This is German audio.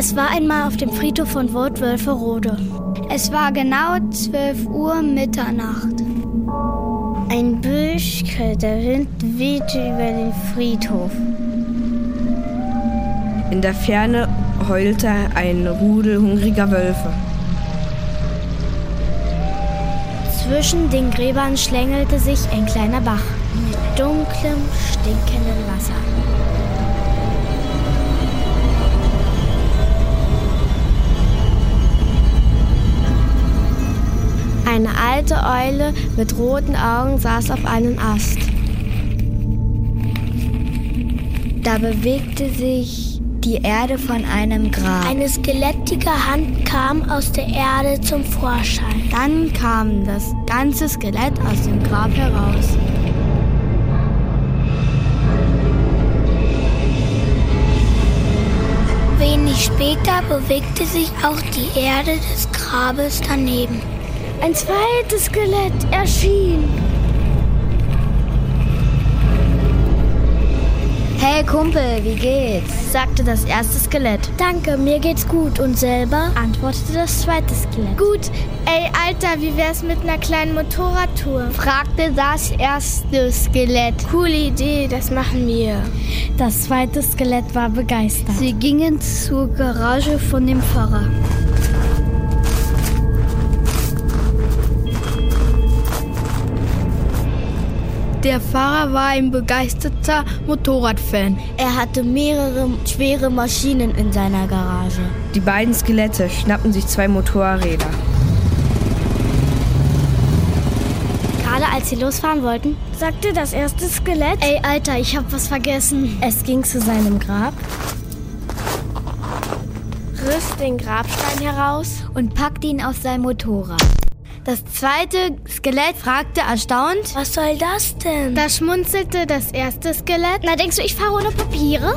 Es war einmal auf dem Friedhof von Wortwölferode. Es war genau 12 Uhr Mitternacht. Ein Büschke, der Wind wehte über den Friedhof. In der Ferne heulte ein Rudel hungriger Wölfe. Zwischen den Gräbern schlängelte sich ein kleiner Bach mit dunklem, stinkendem Wasser. Eine alte Eule mit roten Augen saß auf einem Ast. Da bewegte sich die Erde von einem Grab. Eine skelettige Hand kam aus der Erde zum Vorschein. Dann kam das ganze Skelett aus dem Grab heraus. Wenig später bewegte sich auch die Erde des Grabes daneben. Ein zweites Skelett erschien. Hey Kumpel, wie geht's? sagte das erste Skelett. Danke, mir geht's gut. Und selber? antwortete das zweite Skelett. Gut. Ey, Alter, wie wär's mit einer kleinen Motorradtour? fragte das erste Skelett. Coole Idee, das machen wir. Das zweite Skelett war begeistert. Sie gingen zur Garage von dem Pfarrer. Der Fahrer war ein begeisterter Motorradfan. Er hatte mehrere schwere Maschinen in seiner Garage. Die beiden Skelette schnappten sich zwei Motorräder. Gerade als sie losfahren wollten, sagte das erste Skelett: Ey, Alter, ich hab was vergessen. Es ging zu seinem Grab, Riss den Grabstein heraus. und packte ihn auf sein Motorrad. Das zweite Skelett fragte erstaunt, Was soll das denn? Da schmunzelte das erste Skelett. Na, denkst du, ich fahre ohne Papiere?